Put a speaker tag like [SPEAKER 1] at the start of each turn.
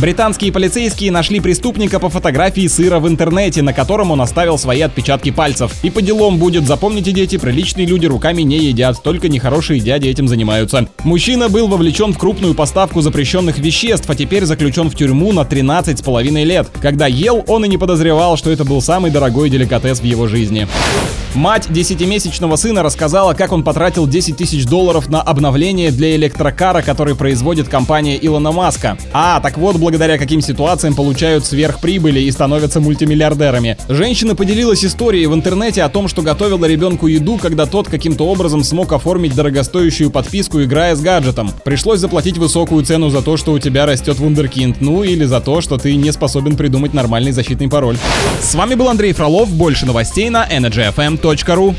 [SPEAKER 1] Британские полицейские нашли преступника по фотографии сыра в интернете, на котором он оставил свои отпечатки пальцев. И по делам будет, запомните, дети, приличные люди руками не едят, только нехорошие дяди этим занимаются. Мужчина был вовлечен в крупную поставку запрещенных веществ, а теперь заключен в тюрьму на 13 с половиной лет. Когда ел, он и не подозревал, что это был самый дорогой деликатес в его жизни. Мать десятимесячного сына рассказала, как он потратил 10 тысяч долларов на обновление для электрокара, который производит компания Илона Маска. А, так вот, благодаря каким ситуациям получают сверхприбыли и становятся мультимиллиардерами. Женщина поделилась историей в интернете о том, что готовила ребенку еду, когда тот каким-то образом смог оформить дорогостоящую подписку, играя с гаджетом. Пришлось заплатить высокую цену за то, что у тебя растет вундеркинд, ну или за то, что ты не способен придумать нормальный защитный пароль. С вами был Андрей Фролов, больше новостей на energyfm.ru.